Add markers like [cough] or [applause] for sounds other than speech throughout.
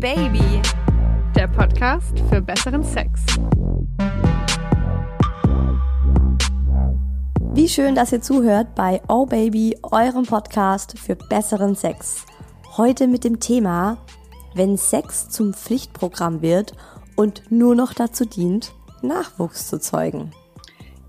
Baby, der Podcast für besseren Sex. Wie schön, dass ihr zuhört bei Oh Baby, eurem Podcast für besseren Sex. Heute mit dem Thema, wenn Sex zum Pflichtprogramm wird und nur noch dazu dient, Nachwuchs zu zeugen.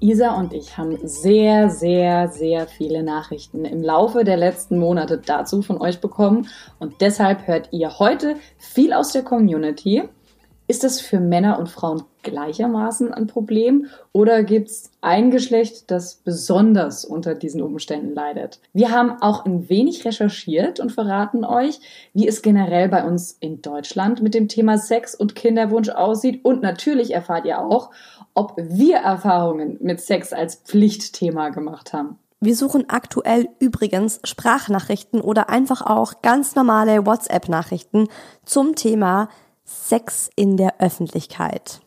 Isa und ich haben sehr, sehr, sehr viele Nachrichten im Laufe der letzten Monate dazu von euch bekommen und deshalb hört ihr heute viel aus der Community. Ist das für Männer und Frauen gleichermaßen ein Problem oder gibt es ein Geschlecht, das besonders unter diesen Umständen leidet? Wir haben auch ein wenig recherchiert und verraten euch, wie es generell bei uns in Deutschland mit dem Thema Sex und Kinderwunsch aussieht und natürlich erfahrt ihr auch, ob wir Erfahrungen mit Sex als Pflichtthema gemacht haben. Wir suchen aktuell übrigens Sprachnachrichten oder einfach auch ganz normale WhatsApp-Nachrichten zum Thema Sex in der Öffentlichkeit.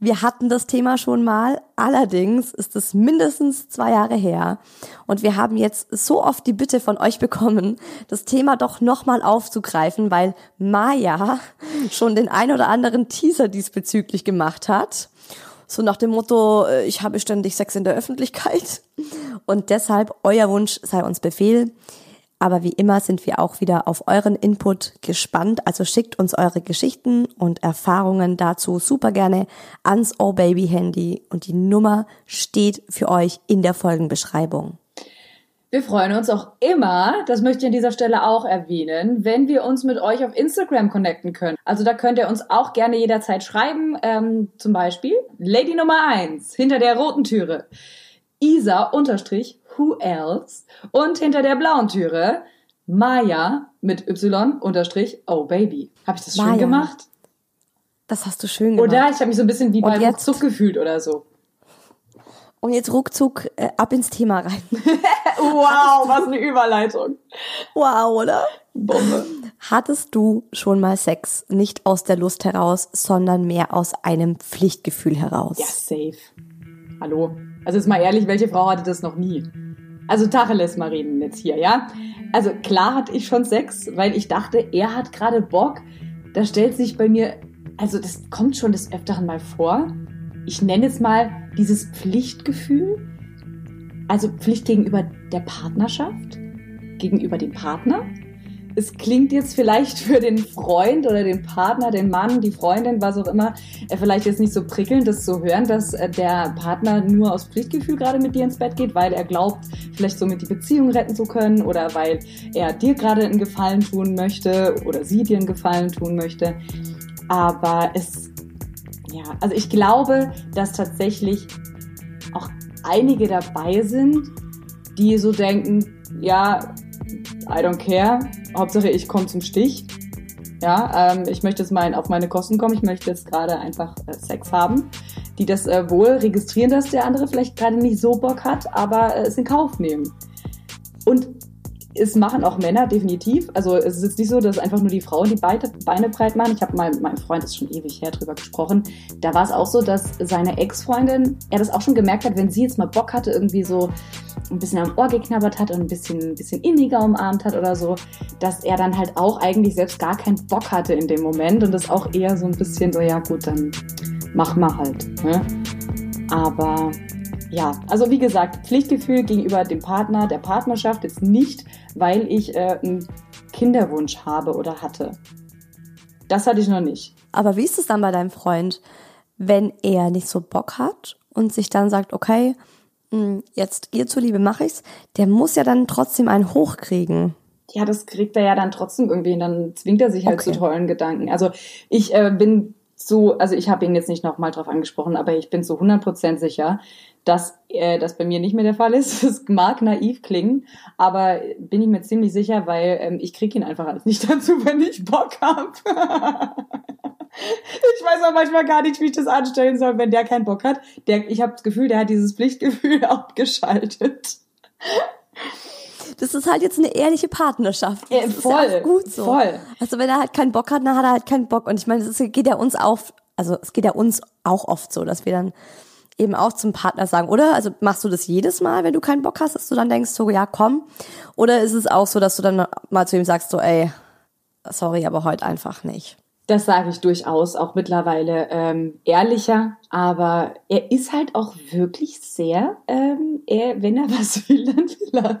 Wir hatten das Thema schon mal, allerdings ist es mindestens zwei Jahre her und wir haben jetzt so oft die Bitte von euch bekommen, das Thema doch nochmal aufzugreifen, weil Maya schon den ein oder anderen Teaser diesbezüglich gemacht hat so nach dem Motto, äh, ich habe ständig Sex in der Öffentlichkeit. Und deshalb, euer Wunsch sei uns Befehl. Aber wie immer sind wir auch wieder auf euren Input gespannt. Also schickt uns eure Geschichten und Erfahrungen dazu super gerne ans Oh Baby Handy und die Nummer steht für euch in der Folgenbeschreibung. Wir freuen uns auch immer, das möchte ich an dieser Stelle auch erwähnen, wenn wir uns mit euch auf Instagram connecten können. Also da könnt ihr uns auch gerne jederzeit schreiben, ähm, zum Beispiel Lady Nummer eins hinter der roten Türe, Isa unterstrich Who Else und hinter der blauen Türe Maya mit Y unterstrich Oh Baby. Habe ich das Maya. schön gemacht? Das hast du schön gemacht. Oder ich habe mich so ein bisschen wie bei Zug gefühlt oder so. Und jetzt ruckzuck äh, ab ins Thema rein. [laughs] wow, was eine Überleitung. Wow, oder? Bombe. Hattest du schon mal Sex nicht aus der Lust heraus, sondern mehr aus einem Pflichtgefühl heraus? Ja, safe. Hallo. Also jetzt mal ehrlich, welche Frau hatte das noch nie? Also Tacheles mal reden jetzt hier, ja? Also klar hatte ich schon Sex, weil ich dachte, er hat gerade Bock. Da stellt sich bei mir, also das kommt schon des Öfteren mal vor, ich nenne es mal dieses Pflichtgefühl, also Pflicht gegenüber der Partnerschaft, gegenüber dem Partner. Es klingt jetzt vielleicht für den Freund oder den Partner, den Mann, die Freundin, was auch immer, äh, vielleicht jetzt nicht so prickelnd, das zu hören, dass äh, der Partner nur aus Pflichtgefühl gerade mit dir ins Bett geht, weil er glaubt, vielleicht somit die Beziehung retten zu können oder weil er dir gerade einen Gefallen tun möchte oder sie dir einen Gefallen tun möchte. Aber es ja, also ich glaube, dass tatsächlich auch einige dabei sind, die so denken, ja, I don't care, Hauptsache ich komme zum Stich. Ja, ähm, ich möchte jetzt mal auf meine Kosten kommen, ich möchte jetzt gerade einfach äh, Sex haben. Die das äh, wohl registrieren, dass der andere vielleicht gerade nicht so Bock hat, aber äh, es in Kauf nehmen. Und es machen auch Männer definitiv. Also es ist jetzt nicht so, dass einfach nur die Frauen die Beine breit machen. Ich habe mal mit meinem Freund, das ist schon ewig her, drüber gesprochen. Da war es auch so, dass seine Ex-Freundin, er das auch schon gemerkt hat, wenn sie jetzt mal Bock hatte, irgendwie so ein bisschen am Ohr geknabbert hat und ein bisschen, ein bisschen inniger umarmt hat oder so, dass er dann halt auch eigentlich selbst gar keinen Bock hatte in dem Moment und das auch eher so ein bisschen so, ja gut, dann mach mal halt. Ne? Aber ja, also wie gesagt, Pflichtgefühl gegenüber dem Partner, der Partnerschaft jetzt nicht, weil ich äh, einen Kinderwunsch habe oder hatte. Das hatte ich noch nicht. Aber wie ist es dann bei deinem Freund, wenn er nicht so Bock hat und sich dann sagt, okay, hm, jetzt ihr zuliebe mache ich's, der muss ja dann trotzdem einen hochkriegen. Ja, das kriegt er ja dann trotzdem irgendwie und dann zwingt er sich halt okay. zu tollen Gedanken. Also ich äh, bin so, also ich habe ihn jetzt nicht nochmal drauf angesprochen, aber ich bin zu 100% sicher, dass äh, das bei mir nicht mehr der Fall ist. [laughs] Es mag naiv klingen, aber bin ich mir ziemlich sicher, weil ähm, ich kriege ihn einfach alles nicht [laughs] dazu, wenn ich Bock habe. [laughs] ich weiß auch manchmal gar nicht, wie ich das anstellen soll, wenn der keinen Bock hat. Der, ich habe das Gefühl, der hat dieses Pflichtgefühl abgeschaltet. Das ist halt jetzt eine ehrliche Partnerschaft. Das voll, ist ja gut so. Voll. Also wenn er halt keinen Bock hat, dann hat er halt keinen Bock. Und ich meine, es geht ja uns auch, also es geht ja uns auch oft so, dass wir dann eben auch zum Partner sagen, oder? Also machst du das jedes Mal, wenn du keinen Bock hast, dass du dann denkst, so, ja, komm? Oder ist es auch so, dass du dann mal zu ihm sagst, so, ey, sorry, aber heute einfach nicht. Das sage ich durchaus auch mittlerweile ähm, ehrlicher, aber er ist halt auch wirklich sehr, ähm, er, wenn er was will, dann [laughs] will.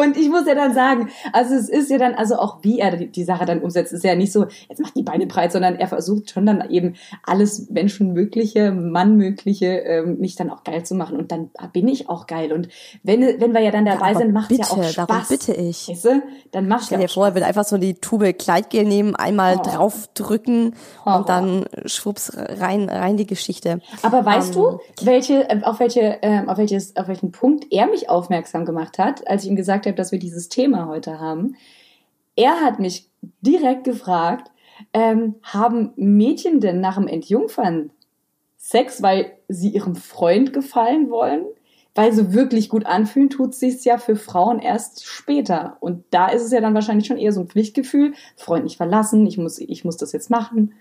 Und ich muss ja dann sagen, also es ist ja dann, also auch wie er die, die Sache dann umsetzt, ist ja nicht so, jetzt macht die Beine breit, sondern er versucht schon dann eben alles Menschenmögliche, Mannmögliche, ähm, mich dann auch geil zu machen. Und dann bin ich auch geil. Und wenn, wenn wir ja dann dabei Ja, sind, macht bitte, ja auch Spaß. darum bitte ich. Weißt du? Dann macht Stell ja dir vor, er will einfach so die Tube Kleidgel nehmen, einmal Oh. draufdrücken Horror. und dann schwupps rein, rein die Geschichte. Aber weißt Ähm, du, welche, äh, auf, welche, ähm, auf, welches, auf welchen Punkt er mich aufmerksam gemacht hat, als ich ihm gesagt habe, dass wir dieses Thema heute haben? Er hat mich direkt gefragt, ähm, haben Mädchen denn nach dem Entjungfern Sex, weil sie ihrem Freund gefallen wollen? Weil so wirklich gut anfühlen tut sich's ja für Frauen erst später. Und da ist es ja dann wahrscheinlich schon eher so ein Pflichtgefühl, Freund nicht verlassen, ich muss, ich muss das jetzt machen.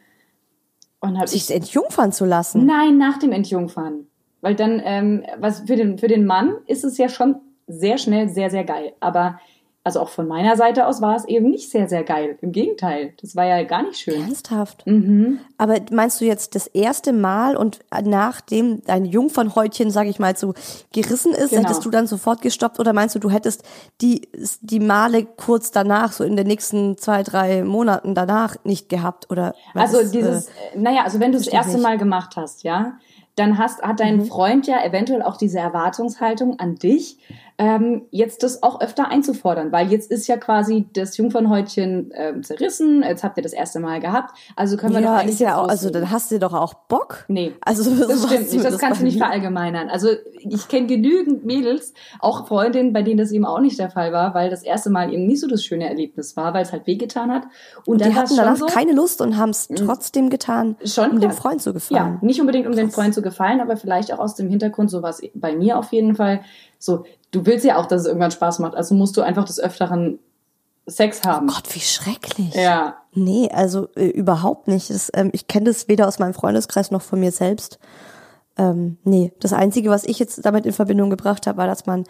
Und hab ich Sich entjungfern zu lassen. Nein, nach dem Entjungfern. Weil dann, ähm, was für den, für den Mann ist es ja schon sehr schnell sehr, sehr geil. Aber also auch von meiner Seite aus war es eben nicht sehr, sehr geil. Im Gegenteil, das war ja gar nicht schön. Ernsthaft? Mhm. Aber meinst du jetzt das erste Mal und nachdem dein Jungfernhäutchen, sag ich mal, so gerissen ist, Genau. hättest du dann sofort gestoppt oder meinst du, du hättest die, die Male kurz danach, so in den nächsten zwei, drei Monaten danach nicht gehabt oder? Also das, dieses, äh, äh, naja, also wenn du das erste nicht. Mal gemacht hast, ja, dann hast, hat dein Freund ja eventuell auch diese Erwartungshaltung an dich, ähm, jetzt das auch öfter einzufordern, weil jetzt ist ja quasi das Jungfernhäutchen ähm, zerrissen, jetzt habt ihr das erste Mal gehabt, also können wir doch ja, eigentlich ist ja auch, also dann hast du doch auch Bock. Nee. Also Das sowas stimmt nicht, das zumindest kannst du nicht verallgemeinern. Also ich kenne genügend Mädels, auch Freundinnen, bei denen das eben auch nicht der Fall war, weil das erste Mal eben nicht so das schöne Erlebnis war, weil es halt wehgetan hat. Und, dann Die hatten danach so, keine Lust und haben es trotzdem getan, Schon um dem. Freund zu Ja, gefallen. nicht unbedingt um den Freund zu gefallen, aber vielleicht auch aus dem Hintergrund, so was bei mir auf jeden Fall. So, du willst ja auch, dass es irgendwann Spaß macht, also musst du einfach des Öfteren Sex haben. Gott, wie schrecklich. Ja. Nee, also äh, überhaupt nicht. Das, ähm, ich kenne das weder aus meinem Freundeskreis noch von mir selbst. Ähm, nee, das Einzige, was ich jetzt damit in Verbindung gebracht habe, war, dass man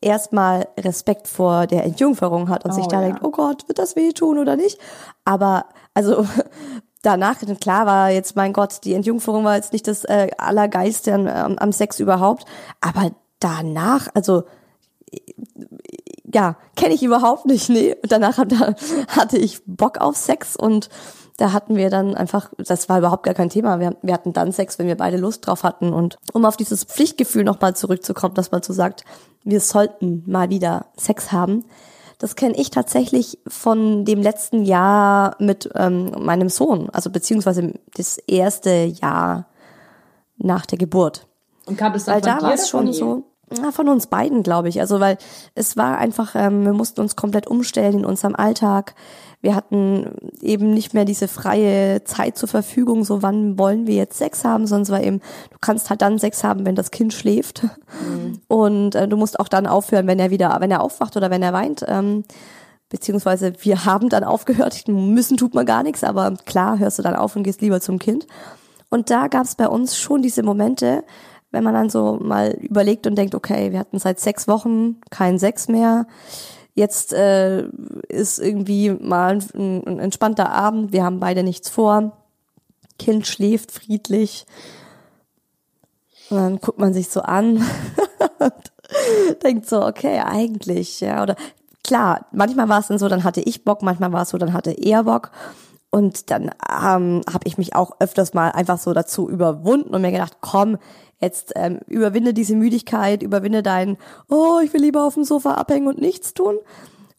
erstmal Respekt vor der Entjungferung hat und Oh, sich da ja. denkt, oh Gott, wird das wehtun oder nicht? Aber also [laughs] danach, klar war jetzt, mein Gott, die Entjungferung war jetzt nicht das äh, Allergeiste am, am, am Sex überhaupt, aber danach, also ja, kenne ich überhaupt nicht, nee. Und danach hat, [laughs] hatte ich Bock auf Sex und da hatten wir dann einfach, das war überhaupt gar kein Thema. Wir, wir hatten dann Sex, wenn wir beide Lust drauf hatten. Und um auf dieses Pflichtgefühl nochmal zurückzukommen, dass man so sagt, wir sollten mal wieder Sex haben. Das kenne ich tatsächlich von dem letzten Jahr mit ähm, meinem Sohn, also beziehungsweise das erste Jahr nach der Geburt. Und kam das dann Weil von da war es schon so, na, von uns beiden, glaube ich. Also weil es war einfach, ähm, wir mussten uns komplett umstellen in unserem Alltag. Wir hatten eben nicht mehr diese freie Zeit zur Verfügung, so wann wollen wir jetzt Sex haben, sonst war eben, du kannst halt dann Sex haben, wenn das Kind schläft. Mhm. Und äh, du musst auch dann aufhören, wenn er wieder, wenn er aufwacht oder wenn er weint. Ähm, beziehungsweise wir [laughs] haben dann aufgehört. Müssen tut man gar nichts, aber klar hörst du dann auf und gehst lieber zum Kind. Und da gab es bei uns schon diese Momente, wenn man dann so mal überlegt und denkt, okay, wir hatten seit sechs Wochen keinen Sex mehr. Jetzt äh, ist irgendwie mal ein, ein entspannter Abend, wir haben beide nichts vor. Kind schläft friedlich. Und dann guckt man sich so an [laughs] und denkt so, okay, eigentlich, ja, oder klar, manchmal war es dann so, dann hatte ich Bock, manchmal war es so, dann hatte er Bock. Und dann ähm, habe ich mich auch öfters mal einfach so dazu überwunden und mir gedacht, komm, jetzt ähm, überwinde diese Müdigkeit, überwinde dein, oh, ich will lieber auf dem Sofa abhängen und nichts tun.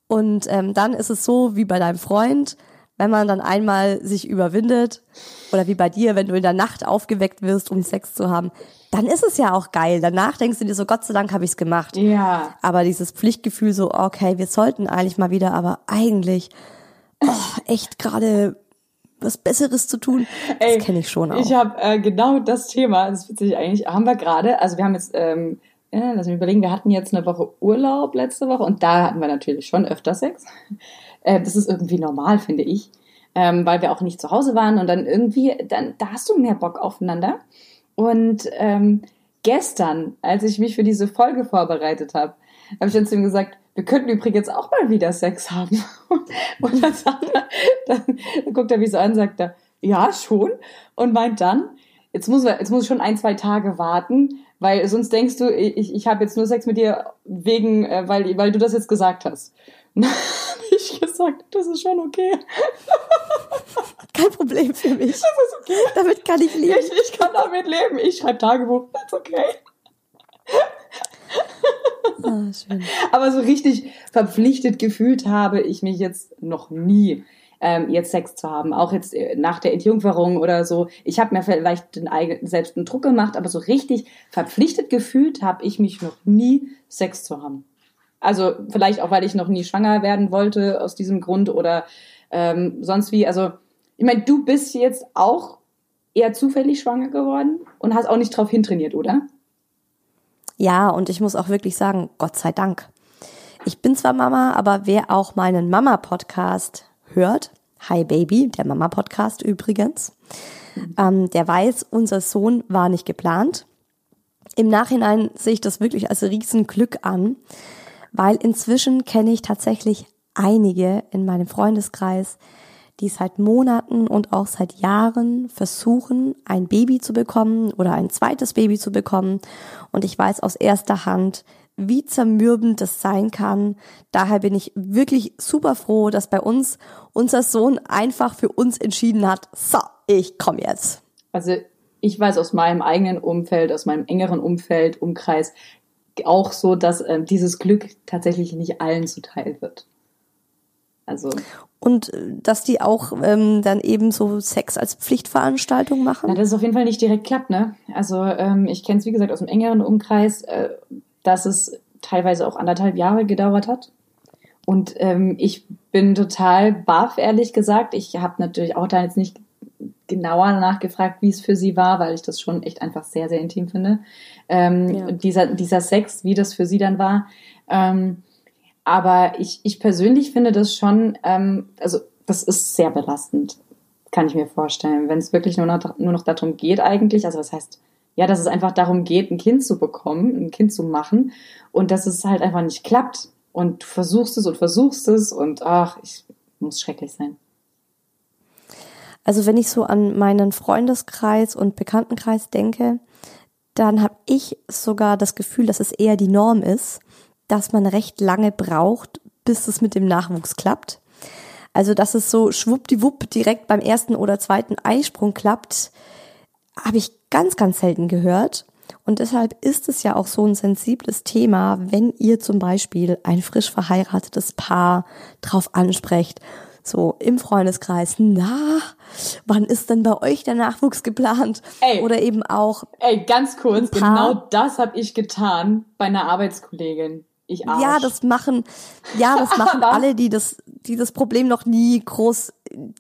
Und ähm, dann ist es so wie bei deinem Freund, wenn man dann einmal sich überwindet oder wie bei dir, wenn du in der Nacht aufgeweckt wirst, um Sex zu haben, dann ist es ja auch geil. Danach denkst du dir so, Gott sei Dank habe ich es gemacht. Ja. Aber dieses Pflichtgefühl so, okay, wir sollten eigentlich mal wieder, aber eigentlich oh, echt gerade was Besseres zu tun, das kenne ich schon auch. Ich habe äh, genau das Thema, das ist witzig eigentlich, haben wir gerade, also wir haben jetzt, ähm, ja, lass mich überlegen, wir hatten jetzt eine Woche Urlaub letzte Woche und da hatten wir natürlich schon öfter Sex. Äh, das ist irgendwie normal, finde ich, ähm, weil wir auch nicht zu Hause waren und dann irgendwie, dann da hast du mehr Bock aufeinander. Und ähm, gestern, als ich mich für diese Folge vorbereitet habe, habe ich dann zu ihm gesagt, wir könnten übrigens auch mal wieder Sex haben. [laughs] Und dann, sagt er, dann, dann guckt er mich so an, sagt er, ja, schon. Und meint dann, jetzt muss, jetzt muss ich schon ein, zwei Tage warten, weil sonst denkst du, ich, ich habe jetzt nur Sex mit dir wegen, äh, weil, weil du das jetzt gesagt hast. Und [laughs] dann habe ich gesagt, das ist schon okay. [laughs] Kein Problem für mich. Das ist okay. Damit kann ich leben. Ich, ich kann damit leben. Ich schreibe Tagebuch. Das ist okay. Ah, schön. [laughs] Aber so richtig verpflichtet gefühlt habe ich mich jetzt noch nie, ähm, jetzt Sex zu haben. Auch jetzt äh, nach der Entjungferung oder so. Ich habe mir vielleicht den eigenen, selbst einen Druck gemacht, aber so richtig verpflichtet gefühlt habe ich mich noch nie, Sex zu haben. Also vielleicht auch, weil ich noch nie schwanger werden wollte aus diesem Grund oder ähm, sonst wie. Also ich meine, du bist jetzt auch eher zufällig schwanger geworden und hast auch nicht drauf hintrainiert, oder? Ja, und ich muss auch wirklich sagen, Gott sei Dank. Ich bin zwar Mama, aber wer auch meinen Mama-Podcast hört, Hi Baby, der Mama-Podcast übrigens, ähm, der weiß, unser Sohn war nicht geplant. Im Nachhinein sehe ich das wirklich als Riesenglück an, weil inzwischen kenne ich tatsächlich einige in meinem Freundeskreis, die seit Monaten und auch seit Jahren versuchen, ein Baby zu bekommen oder ein zweites Baby zu bekommen. Und ich weiß aus erster Hand, wie zermürbend das sein kann. Daher bin ich wirklich super froh, dass bei uns unser Sohn einfach für uns entschieden hat, so, ich komme jetzt. Also ich weiß aus meinem eigenen Umfeld, aus meinem engeren Umfeld, Umkreis, auch so, dass äh, dieses Glück tatsächlich nicht allen zuteil wird. Also und äh, dass die auch ähm, dann eben so Sex als Pflichtveranstaltung machen? Na, dass es auf jeden Fall nicht direkt klappt, ne? Also ähm, ich kenne es, wie gesagt, aus dem engeren Umkreis, äh, dass es teilweise auch anderthalb Jahre gedauert hat. Und ähm, ich bin total baff, ehrlich gesagt. Ich habe natürlich auch da jetzt nicht genauer nachgefragt, wie es für sie war, weil ich das schon echt einfach sehr, sehr intim finde. Ähm, ja. dieser, dieser Sex, wie das für sie dann war. Ähm, aber ich, ich persönlich finde das schon, ähm, also das ist sehr belastend, kann ich mir vorstellen, wenn es wirklich nur noch, nur noch darum geht eigentlich. Also das heißt, ja, dass es einfach darum geht, ein Kind zu bekommen, ein Kind zu machen und dass es halt einfach nicht klappt. Und du versuchst es und versuchst es und ach, ich muss schrecklich sein. Also wenn ich so an meinen Freundeskreis und Bekanntenkreis denke, dann habe ich sogar das Gefühl, dass es eher die Norm ist, dass man recht lange braucht, bis es mit dem Nachwuchs klappt. Also, dass es so schwuppdiwupp direkt beim ersten oder zweiten Eisprung klappt, habe ich ganz, ganz selten gehört. Und deshalb ist es ja auch so ein sensibles Thema, wenn ihr zum Beispiel ein frisch verheiratetes Paar drauf ansprecht, so im Freundeskreis, na, wann ist denn bei euch der Nachwuchs geplant? Ey, Oder eben auch. Ey, ganz kurz, genau das habe ich getan bei einer Arbeitskollegin. Ich Arsch. Ja, das machen, ja, das [laughs] machen alle, die das, die das Problem noch nie groß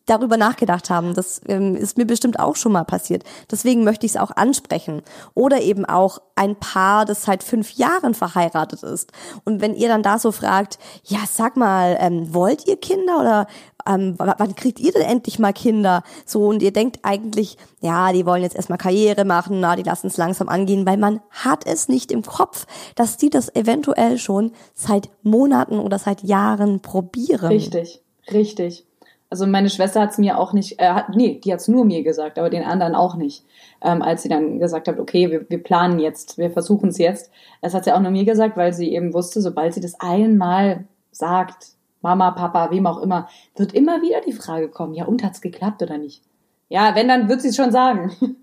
darüber nachgedacht haben. Das ähm, ist mir bestimmt auch schon mal passiert. Deswegen möchte ich es auch ansprechen. Oder eben auch ein Paar, das seit fünf Jahren verheiratet ist. Und wenn ihr dann da so fragt, ja, sag mal, ähm, wollt ihr Kinder oder ähm, wann kriegt ihr denn endlich mal Kinder? So, und ihr denkt eigentlich, ja, die wollen jetzt erstmal Karriere machen, na, die lassen es langsam angehen, weil man hat es nicht im Kopf, dass die das eventuell schon seit Monaten oder seit Jahren probieren. Richtig, richtig. Also meine Schwester hat es mir auch nicht, äh, hat, nee, die hat es nur mir gesagt, aber den anderen auch nicht. Ähm, als sie dann gesagt hat, okay, wir, wir planen jetzt, wir versuchen es jetzt. Das hat sie auch nur mir gesagt, weil sie eben wusste, sobald sie das einmal sagt, Mama, Papa, wem auch immer, wird immer wieder die Frage kommen, ja, und hat's geklappt oder nicht? Ja, wenn, dann wird sie es schon sagen. [laughs]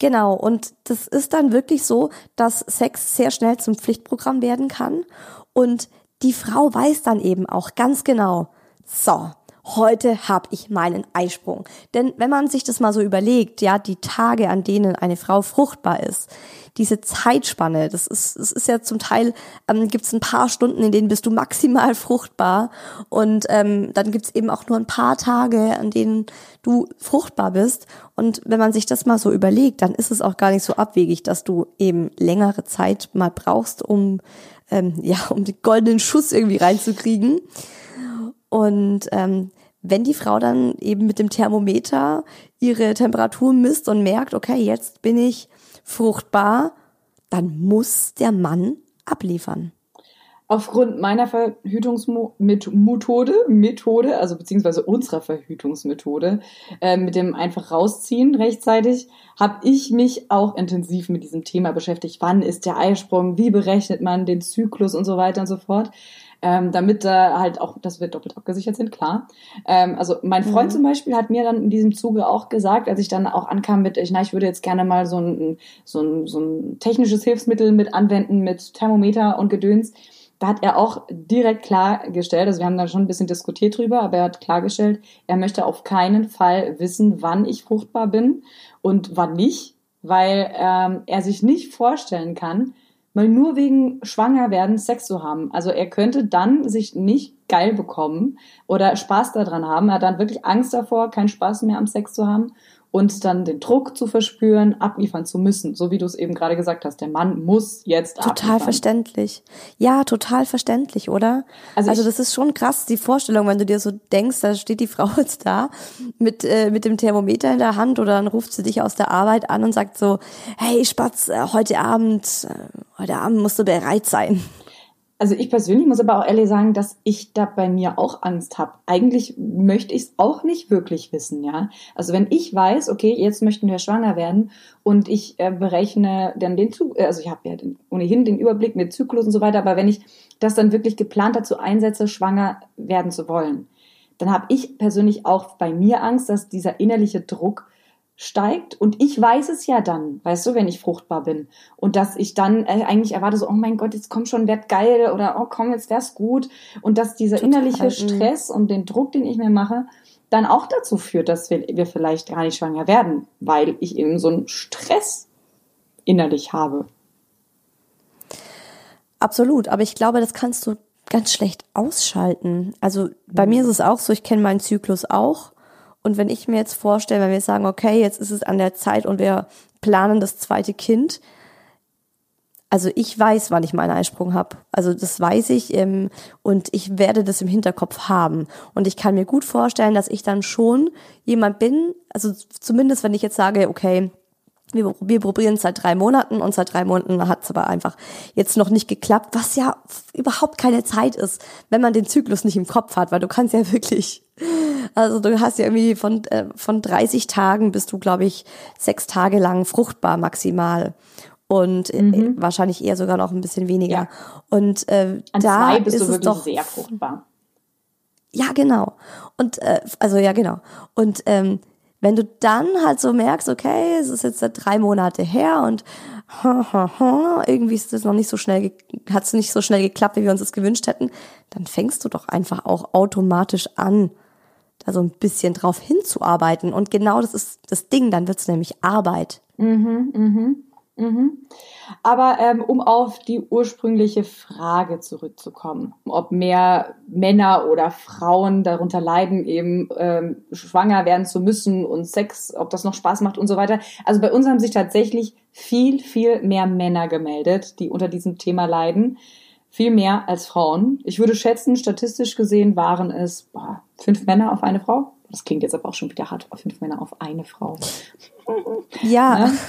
Genau, und das ist dann wirklich so, dass Sex sehr schnell zum Pflichtprogramm werden kann. Und die Frau weiß dann eben auch ganz genau, so, heute habe ich meinen Eisprung. Denn wenn man sich das mal so überlegt, ja, die Tage, an denen eine Frau fruchtbar ist, diese Zeitspanne, das ist, das ist ja zum Teil, ähm, gibt es ein paar Stunden, in denen bist du maximal fruchtbar und ähm, dann gibt es eben auch nur ein paar Tage, an denen du fruchtbar bist. Und wenn man sich das mal so überlegt, dann ist es auch gar nicht so abwegig, dass du eben längere Zeit mal brauchst, um ähm, ja, um den goldenen Schuss irgendwie reinzukriegen. Und ähm, wenn die Frau dann eben mit dem Thermometer ihre Temperatur misst und merkt, okay, jetzt bin ich fruchtbar, dann muss der Mann abliefern. aufgrund meiner Verhütungsmethode, Methode, also beziehungsweise unserer Verhütungsmethode, äh, mit dem einfach rausziehen rechtzeitig, habe ich mich auch intensiv mit diesem Thema beschäftigt. Wann ist der Eisprung? Wie berechnet man den Zyklus und so weiter und so fort? Ähm, damit da halt auch, dass wir doppelt abgesichert sind, klar. Ähm, also mein Freund mhm. zum Beispiel hat mir dann in diesem Zuge auch gesagt, als ich dann auch ankam mit, ich, na, ich würde jetzt gerne mal so ein, so ein, so ein technisches Hilfsmittel mit anwenden mit Thermometer und Gedöns da hat er auch direkt klargestellt, also wir haben da schon ein bisschen diskutiert drüber, aber er hat klargestellt, er möchte auf keinen Fall wissen, wann ich fruchtbar bin und wann nicht, weil ähm, er sich nicht vorstellen kann, mal nur wegen Schwangerwerden Sex zu haben. Also er könnte dann sich nicht geil bekommen oder Spaß daran haben. Er hat dann wirklich Angst davor, keinen Spaß mehr am Sex zu haben und dann den Druck zu verspüren, abliefern zu müssen, so wie du es eben gerade gesagt hast. Der Mann muss jetzt total abliefern. Total verständlich. Ja, total verständlich, oder? Also, also das ist schon krass, die Vorstellung, wenn du dir so denkst, da steht die [laughs] Frau jetzt da mit, äh, mit dem Thermometer in der Hand oder dann ruft sie dich aus der Arbeit an und sagt so, hey Spatz, äh, heute Abend, äh, heute Abend musst du bereit sein. Also ich persönlich muss aber auch ehrlich sagen, dass ich da bei mir auch Angst habe. Eigentlich möchte ich es auch nicht wirklich wissen, ja. Also wenn ich weiß, okay, jetzt möchten wir schwanger werden und ich äh, berechne dann den Zug, äh, also ich habe ja den, ohnehin den Überblick mit Zyklus und so weiter, aber wenn ich das dann wirklich geplant dazu einsetze, schwanger werden zu wollen, dann habe ich persönlich auch bei mir Angst, dass dieser innerliche Druck steigt und ich weiß es ja dann, weißt du, wenn ich fruchtbar bin und dass ich dann äh, eigentlich erwarte so, oh mein Gott, jetzt komm schon, werd geil oder oh komm, jetzt wär's gut und dass dieser Total. innerliche mhm. Stress und den Druck, den ich mir mache, dann auch dazu führt, dass wir, wir vielleicht gar nicht schwanger werden, weil ich eben so einen Stress innerlich habe. Absolut, aber ich glaube, das kannst du ganz schlecht ausschalten. Also bei mhm. mir ist es auch so, ich kenne meinen Zyklus auch und wenn ich mir jetzt vorstelle, wenn wir sagen, okay, jetzt ist es an der Zeit und wir planen das zweite Kind, also ich weiß, wann ich meinen Eisprung habe. Also das weiß ich ähm, und ich werde das im Hinterkopf haben. Und ich kann mir gut vorstellen, dass ich dann schon jemand bin, also zumindest wenn ich jetzt sage, okay, wir, wir probieren es seit drei Monaten und seit drei Monaten hat es aber einfach jetzt noch nicht geklappt, was ja überhaupt keine Zeit ist, wenn man den Zyklus nicht im Kopf hat, weil du kannst ja [laughs] wirklich, also du hast ja irgendwie von, äh, von 30 Tagen bist du, glaube ich, sechs Tage lang fruchtbar maximal und äh, mhm. wahrscheinlich eher sogar noch ein bisschen weniger. Ja. Und äh, An da zwei bist ist du wirklich doch, sehr fruchtbar. Ja, genau. Und äh, also ja, genau. Und ähm, wenn du dann halt so merkst, okay, es ist jetzt drei Monate her und [laughs] irgendwie ist das noch nicht so schnell, hat es nicht so schnell geklappt, wie wir uns das gewünscht hätten, dann fängst du doch einfach auch automatisch an, da so ein bisschen drauf hinzuarbeiten. Und genau das ist das Ding, dann wird es nämlich Arbeit. Mhm, mhm. Mhm. Aber ähm, um auf die ursprüngliche Frage zurückzukommen, ob mehr Männer oder Frauen darunter leiden, eben ähm, schwanger werden zu müssen und Sex, ob das noch Spaß macht und so weiter. Also bei uns haben sich tatsächlich viel, viel mehr Männer gemeldet, die unter diesem Thema leiden. Viel mehr als Frauen. Ich würde schätzen, statistisch gesehen waren es boah, fünf Männer auf eine Frau. Das klingt jetzt aber auch schon wieder hart. Fünf Männer auf eine Frau. Ja. ja? [laughs]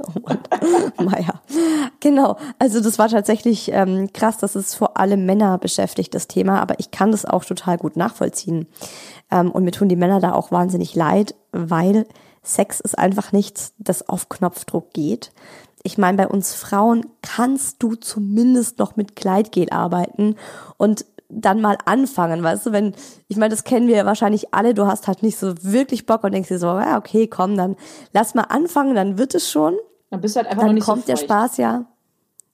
[laughs] Oh Mann. Meier. Genau. Also das war tatsächlich ähm, krass, dass es vor allem Männer beschäftigt, das Thema, aber ich kann das auch total gut nachvollziehen. Ähm, und mir tun die Männer da auch wahnsinnig leid, weil Sex ist einfach nichts, das auf Knopfdruck geht. Ich meine, bei uns Frauen kannst du zumindest noch mit Kleidgel arbeiten und dann mal anfangen, weißt du, wenn, ich meine, das kennen wir wahrscheinlich alle, du hast halt nicht so wirklich Bock und denkst dir so, ja, okay, komm, dann lass mal anfangen, dann wird es schon. Dann bist du halt einfach dann noch nicht kommt so der Spaß ja.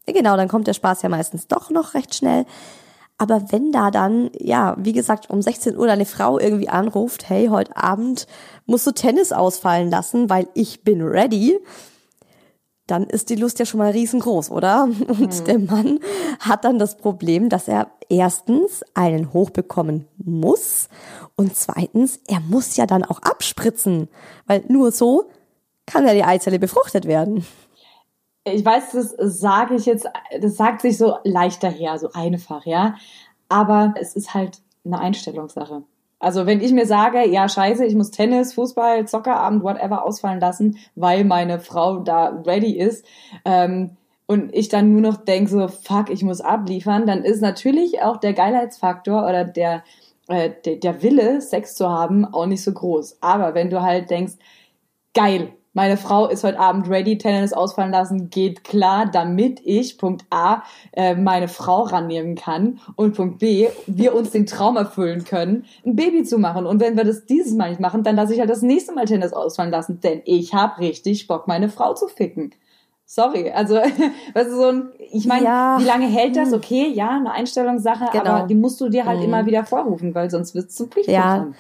Genau, dann kommt der Spaß ja meistens doch noch recht schnell. Aber wenn da dann, ja, wie gesagt, um 16 Uhr deine Frau irgendwie anruft, hey, heute Abend musst du Tennis ausfallen lassen, weil ich bin ready, dann ist die Lust ja schon mal riesengroß, oder? [laughs] Und mhm. der Mann hat dann das Problem, dass er erstens einen hochbekommen muss und zweitens, er muss ja dann auch abspritzen, weil nur so kann ja die Eizelle befruchtet werden. Ich weiß, das sage ich jetzt, das sagt sich so leicht daher, so einfach, ja. Aber es ist halt eine Einstellungssache. Also wenn ich mir sage, ja scheiße, ich muss Tennis, Fußball, Zockerabend, whatever ausfallen lassen, weil meine Frau da ready ist, ähm, und ich dann nur noch denke so, fuck, ich muss abliefern, dann ist natürlich auch der Geilheitsfaktor oder der, äh, der, der Wille, Sex zu haben, auch nicht so groß. Aber wenn du halt denkst, geil, meine Frau ist heute Abend ready, Tennis ausfallen lassen, geht klar, damit ich, Punkt A, äh, meine Frau rannehmen kann und Punkt B, wir uns den Traum erfüllen können, ein Baby zu machen. Und wenn wir das dieses Mal nicht machen, dann lasse ich halt das nächste Mal Tennis ausfallen lassen, denn ich habe richtig Bock, meine Frau zu ficken. Sorry, also [laughs] weißt du, so ein, ich meine, ja. wie lange hält das? Hm. Okay, ja, eine Einstellungssache, genau. aber die musst du dir halt mhm. immer wieder vorrufen, weil sonst wird es zum Pflichtprogramm.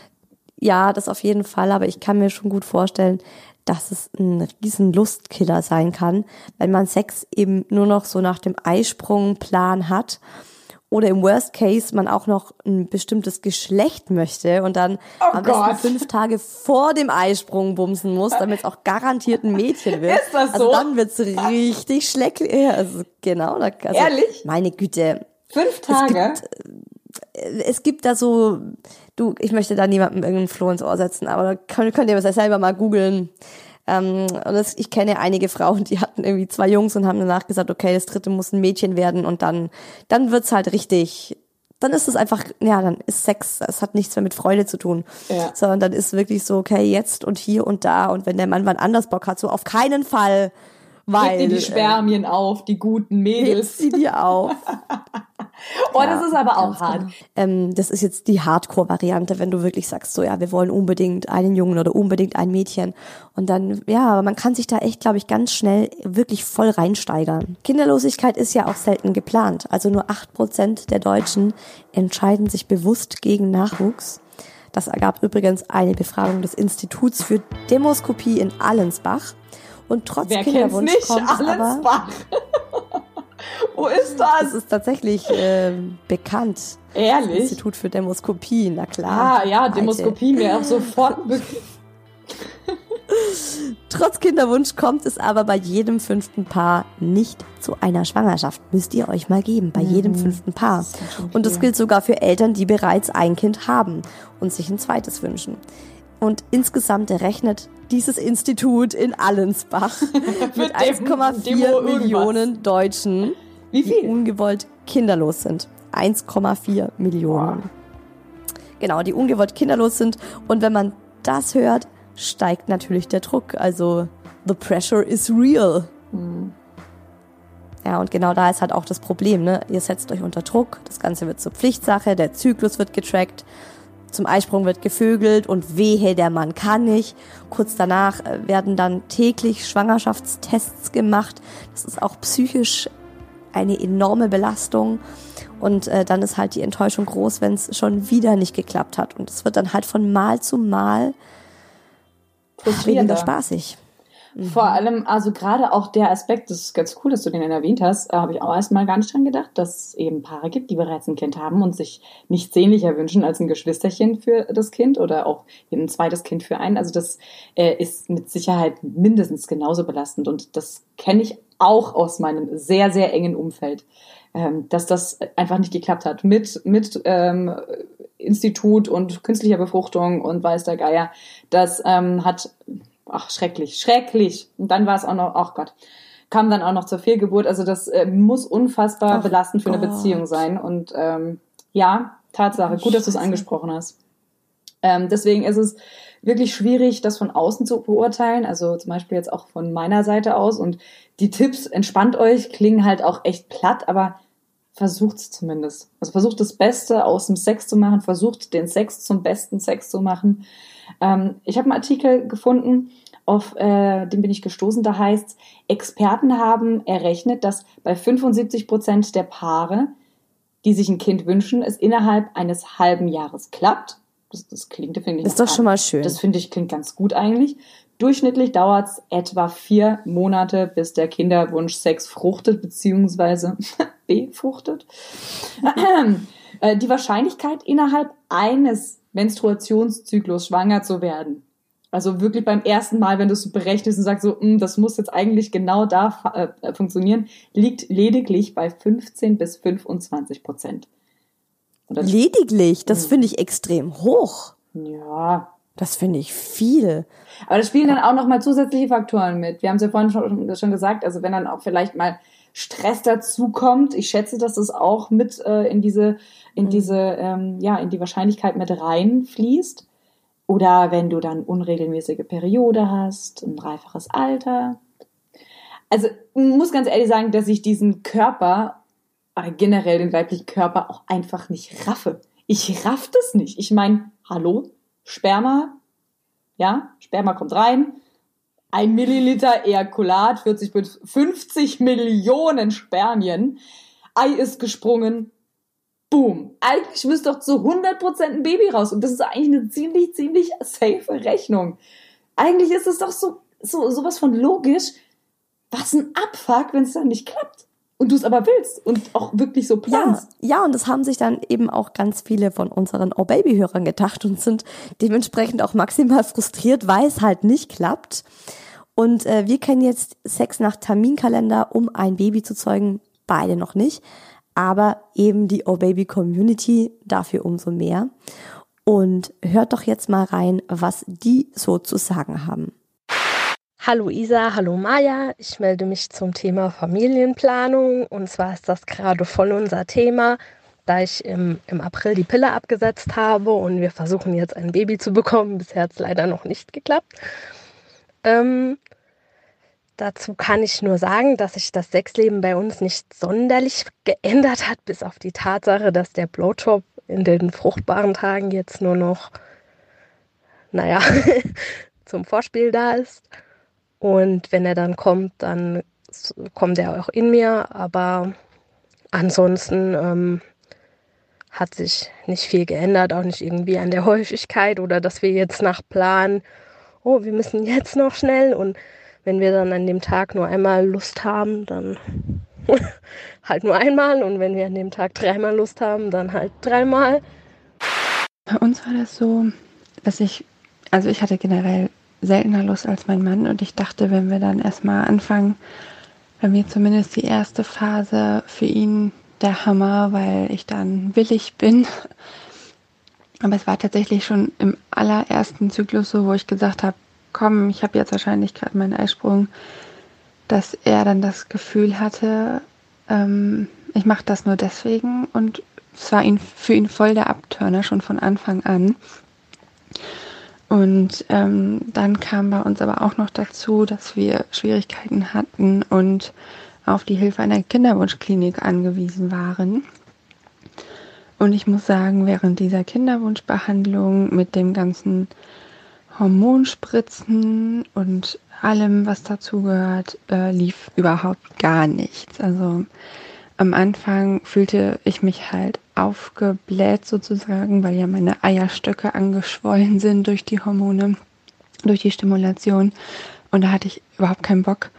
Ja, ja, das auf jeden Fall, aber ich kann mir schon gut vorstellen, dass es ein riesen Lustkiller sein kann, wenn man Sex eben nur noch so nach dem Eisprungplan hat oder im Worst Case man auch noch ein bestimmtes Geschlecht möchte und dann oh am Gott. besten fünf Tage vor dem Eisprung bumsen muss, damit es auch garantiert ein Mädchen wird. Ist das also so? Also dann wird's richtig schlecklich. Also genau. Also, Ehrlich? Meine Güte. Fünf Tage? Es gibt, äh, es gibt da so du, ich möchte da niemandem irgendeinen Floh ins Ohr setzen, aber da könnt, könnt ihr das selber mal googeln. Ähm, und das, ich kenne einige Frauen, die hatten irgendwie zwei Jungs und haben danach gesagt, okay, das dritte muss ein Mädchen werden und dann, dann wird's halt richtig, dann ist es einfach, ja, dann ist Sex, es hat nichts mehr mit Freude zu tun. Ja. Sondern dann ist wirklich so, okay, jetzt und hier und da und wenn der Mann wann anders Bock hat, so auf keinen Fall, weil. Leg dir die Spermien äh, auf, die guten Mädels. sie dir auf. [laughs] oh, ja, das ist aber auch hart. Genau. Ähm, das ist jetzt die Hardcore-Variante, wenn du wirklich sagst, so ja, wir wollen unbedingt einen Jungen oder unbedingt ein Mädchen. Und dann, ja, man kann sich da echt, glaube ich, ganz schnell wirklich voll reinsteigern. Kinderlosigkeit ist ja auch selten geplant. Also nur acht Prozent der Deutschen entscheiden sich bewusst gegen Nachwuchs. Das ergab übrigens eine Befragung des Instituts für Demoskopie in Allensbach. Und trotz Wer Kinderwunsch kommt Allensbach. [laughs] Wo ist das? Das ist tatsächlich äh, bekannt. Ehrlich? Das Institut für Demoskopie, na klar. Ah ja, Demoskopie mir auch sofort [laughs] Trotz Kinderwunsch kommt es aber bei jedem fünften Paar nicht zu einer Schwangerschaft. Müsst ihr euch mal geben, bei mhm. jedem fünften Paar. Und das gilt sogar für Eltern, die bereits ein Kind haben und sich ein zweites wünschen. Und insgesamt errechnet dieses Institut in Allensbach [laughs] mit 1,4 Millionen Deutschen, Wie viel? die ungewollt kinderlos sind. 1,4 Millionen. Wow. Genau, die ungewollt kinderlos sind. Und wenn man das hört, steigt natürlich der Druck. Also, the pressure is real. Mhm. Ja, und genau da ist halt auch das Problem, ne? Ihr setzt euch unter Druck, das Ganze wird zur Pflichtsache, der Zyklus wird getrackt zum Eisprung wird gevögelt und wehe, der Mann kann nicht. Kurz danach äh, werden dann täglich Schwangerschaftstests gemacht. Das ist auch psychisch eine enorme Belastung. Und äh, dann ist halt die Enttäuschung groß, wenn es schon wieder nicht geklappt hat. Und es wird dann halt von Mal zu Mal weniger spaßig. Vor mhm. allem, also gerade auch der Aspekt, das ist ganz cool, dass du den erwähnt hast, äh, habe ich auch erstmal gar nicht dran gedacht, dass es eben Paare gibt, die bereits ein Kind haben und sich nichts sehnlicher wünschen als ein Geschwisterchen für das Kind oder auch ein zweites Kind für einen. Also das äh, ist mit Sicherheit mindestens genauso belastend und das kenne ich auch aus meinem sehr, sehr engen Umfeld, ähm, dass das einfach nicht geklappt hat mit, mit ähm, Institut und künstlicher Befruchtung und weiß der Geier. Das ähm, hat ach, schrecklich, schrecklich. Und dann war es auch noch, ach Gott, kam dann auch noch zur Fehlgeburt. Also das äh, muss unfassbar ach belastend für Gott. eine Beziehung sein. Und ähm, ja, Tatsache, gut, dass du es angesprochen hast. Ähm, deswegen ist es wirklich schwierig, das von außen zu beurteilen. Also zum Beispiel jetzt auch von meiner Seite aus. Und die Tipps, entspannt euch, klingen halt auch echt platt, aber versucht es zumindest. Also versucht das Beste aus dem Sex zu machen, versucht den Sex zum besten Sex zu machen. Ähm, ich habe einen Artikel gefunden, auf äh, den bin ich gestoßen, da heißt, Experten haben errechnet, dass bei 75 Prozent der Paare, die sich ein Kind wünschen, es innerhalb eines halben Jahres klappt. Das, das klingt, finde ich. Ist doch schon mal schön. Das finde ich klingt ganz gut eigentlich. Durchschnittlich dauert es etwa vier Monate, bis der Kinderwunsch Sex fruchtet bzw. [laughs] befruchtet. Äh, die Wahrscheinlichkeit innerhalb eines Menstruationszyklus schwanger zu werden. Also wirklich beim ersten Mal, wenn du es berechnest und sagst so, hm, das muss jetzt eigentlich genau da äh, funktionieren, liegt lediglich bei 15 bis 25 Prozent. Lediglich? Das hm. finde ich extrem hoch. Ja. Das finde ich viel. Aber da spielen dann auch noch mal zusätzliche Faktoren mit. Wir haben es ja vorhin schon, schon gesagt, also wenn dann auch vielleicht mal Stress dazu kommt. Ich schätze, dass das auch mit äh, in diese, in Mhm. diese, ähm, ja, in die Wahrscheinlichkeit mit reinfließt. Oder wenn du dann unregelmäßige Periode hast, ein dreifaches Alter. Also, ich muss ganz ehrlich sagen, dass ich diesen Körper, äh, generell den weiblichen Körper, auch einfach nicht raffe. Ich raff das nicht. Ich meine, hallo, Sperma, ja, Sperma kommt rein, ein Milliliter Ejakulat, 40 bis 50 Millionen Spermien, Ei ist gesprungen, boom. Eigentlich müsste doch zu 100% ein Baby raus und das ist eigentlich eine ziemlich, ziemlich safe Rechnung. Eigentlich ist es doch so, so sowas von logisch. Was ein Abfuck, wenn es dann nicht klappt. Und du es aber willst und auch wirklich so Ja, planst. ja, und das haben sich dann eben auch ganz viele von unseren Oh Baby-Hörern gedacht und sind dementsprechend auch maximal frustriert, weil es halt nicht klappt. Und äh, wir kennen jetzt Sex nach Terminkalender, um ein Baby zu zeugen, beide noch nicht. Aber eben die Oh Baby Community dafür umso mehr. Und hört doch jetzt mal rein, was die so zu sagen haben. Hallo Isa, hallo Maja. Ich melde mich zum Thema Familienplanung. Und zwar ist das gerade voll unser Thema, da ich im, im April die Pille abgesetzt habe und wir versuchen jetzt ein Baby zu bekommen. Bisher hat es leider noch nicht geklappt. Ähm, dazu kann ich nur sagen, dass sich das Sexleben bei uns nicht sonderlich geändert hat, bis auf die Tatsache, dass der Blowjob in den fruchtbaren Tagen jetzt nur noch, naja, [laughs] zum Vorspiel da ist. Und wenn er dann kommt, dann kommt er auch in mir. Aber ansonsten ähm, hat sich nicht viel geändert, auch nicht irgendwie an der Häufigkeit oder dass wir jetzt nach Plan, oh, wir müssen jetzt noch schnell. Und wenn wir dann an dem Tag nur einmal Lust haben, dann [laughs] halt nur einmal. Und wenn wir an dem Tag dreimal Lust haben, dann halt dreimal. Bei uns war das so, dass ich, also ich hatte generell seltener Lust als mein Mann und ich dachte, wenn wir dann erstmal anfangen, bei mir zumindest die erste Phase für ihn der Hammer, weil ich dann willig bin. Aber es war tatsächlich schon im allerersten Zyklus so, wo ich gesagt habe, komm, ich habe jetzt wahrscheinlich gerade meinen Eisprung, dass er dann das Gefühl hatte, ähm, ich mache das nur deswegen und es war ihn, für ihn voll der Abturner schon von Anfang an. Und ähm, dann kam bei uns aber auch noch dazu, dass wir Schwierigkeiten hatten und auf die Hilfe einer Kinderwunschklinik angewiesen waren. Und ich muss sagen, während dieser Kinderwunschbehandlung mit dem ganzen Hormonspritzen und allem, was dazugehört, äh, lief überhaupt gar nichts. Also am Anfang fühlte ich mich halt aufgebläht sozusagen, weil ja meine Eierstöcke angeschwollen sind durch die Hormone, durch die Stimulation. Und da hatte ich überhaupt keinen Bock.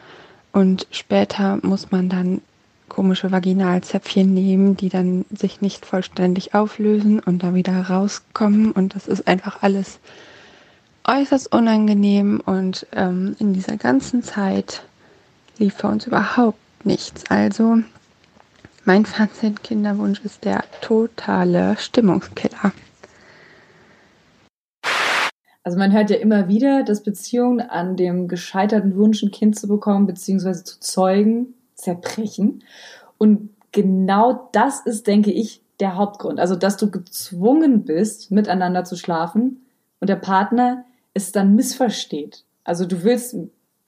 Und später muss man dann komische Vaginalzäpfchen nehmen, die dann sich nicht vollständig auflösen und da wieder rauskommen. Und das ist einfach alles äußerst unangenehm. Und ähm, in dieser ganzen Zeit lief für uns überhaupt nichts. Also mein Fazit, Kinderwunsch ist der totale Stimmungskiller. Also man hört ja immer wieder, dass Beziehungen an dem gescheiterten Wunsch, ein Kind zu bekommen, beziehungsweise zu zeugen, zerbrechen. Und genau das ist, denke ich, der Hauptgrund. Also, dass du gezwungen bist, miteinander zu schlafen und der Partner es dann missversteht. Also du willst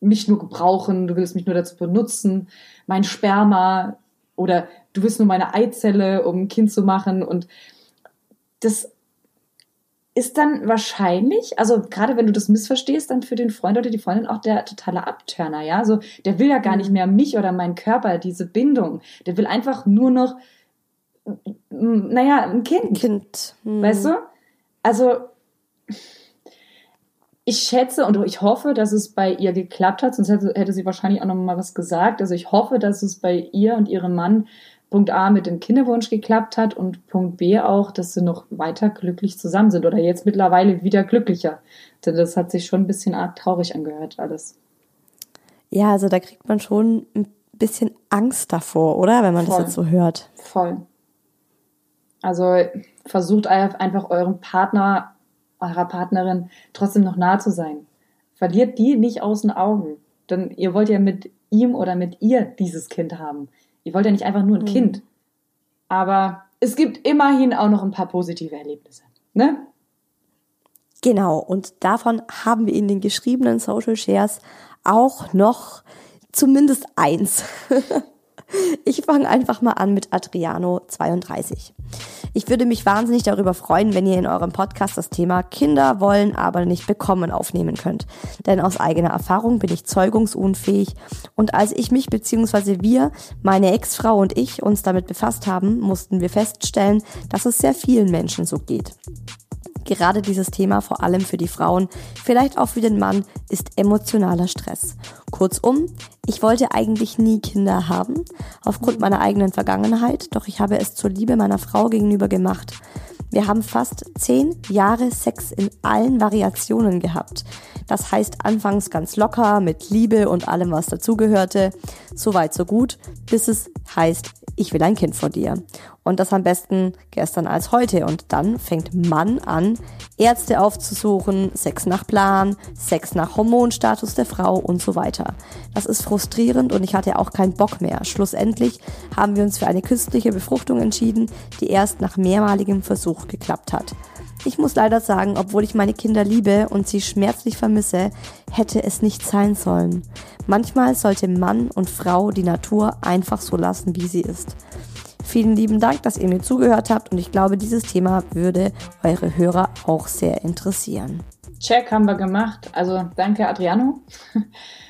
mich nur gebrauchen, du willst mich nur dazu benutzen, mein Sperma oder du willst nur meine Eizelle, um ein Kind zu machen. Und das ist dann wahrscheinlich, also gerade wenn du das missverstehst, dann für den Freund oder die Freundin auch der totale Abturner, ja. So, der will ja gar nicht mehr mich oder meinen Körper, diese Bindung. Der will einfach nur noch, naja, ein Kind. Kind. hm. Weißt du? Also, ich schätze und ich hoffe, dass es bei ihr geklappt hat, sonst hätte, hätte sie wahrscheinlich auch noch mal was gesagt. Also ich hoffe, dass es bei ihr und ihrem Mann Punkt A mit dem Kinderwunsch geklappt hat und Punkt B auch, dass sie noch weiter glücklich zusammen sind oder jetzt mittlerweile wieder glücklicher. Denn das hat sich schon ein bisschen arg traurig angehört, alles. Ja, also da kriegt man schon ein bisschen Angst davor, oder? Wenn man Voll. das jetzt so hört. Voll. Also versucht einfach eurem Partner, eurer Partnerin trotzdem noch nah zu sein. Verliert die nicht aus den Augen. dann ihr wollt ja mit ihm oder mit ihr dieses Kind haben. Ihr wollt ja nicht einfach nur ein Mhm. Kind. Aber es gibt immerhin auch noch ein paar positive Erlebnisse. Ne? Genau, und davon haben wir in den geschriebenen Social Shares auch noch zumindest eins. [laughs] Ich fange einfach mal an mit Adriano 32. Ich würde mich wahnsinnig darüber freuen, wenn ihr in eurem Podcast das Thema Kinder wollen, aber nicht bekommen aufnehmen könnt. Denn aus eigener Erfahrung bin ich zeugungsunfähig und als ich mich bzw. wir, meine Ex-Frau und ich uns damit befasst haben, mussten wir feststellen, dass es sehr vielen Menschen so geht. Gerade dieses Thema, vor allem für die Frauen, vielleicht auch für den Mann, ist emotionaler Stress. Kurzum, ich wollte eigentlich nie Kinder haben, aufgrund meiner eigenen Vergangenheit, doch ich habe es zur Liebe meiner Frau gegenüber gemacht. Wir haben fast zehn Jahre Sex in allen Variationen gehabt. Das heißt anfangs ganz locker, mit Liebe und allem, was dazugehörte. So weit, so gut, bis es heißt, ich will ein Kind von dir. Und das am besten gestern als heute. Und dann fängt Mann an, Ärzte aufzusuchen, Sex nach Plan, Sex nach Hormonstatus der Frau und so weiter. Das ist frustrierend und ich hatte auch keinen Bock mehr. Schlussendlich haben wir uns für eine künstliche Befruchtung entschieden, die erst nach mehrmaligem Versuch geklappt hat. Ich muss leider sagen, obwohl ich meine Kinder liebe und sie schmerzlich vermisse, hätte es nicht sein sollen. Manchmal sollte Mann und Frau die Natur einfach so lassen, wie sie ist. Vielen lieben Dank, dass ihr mir zugehört habt und ich glaube, dieses Thema würde eure Hörer auch sehr interessieren. Check haben wir gemacht. Also danke Adriano [laughs]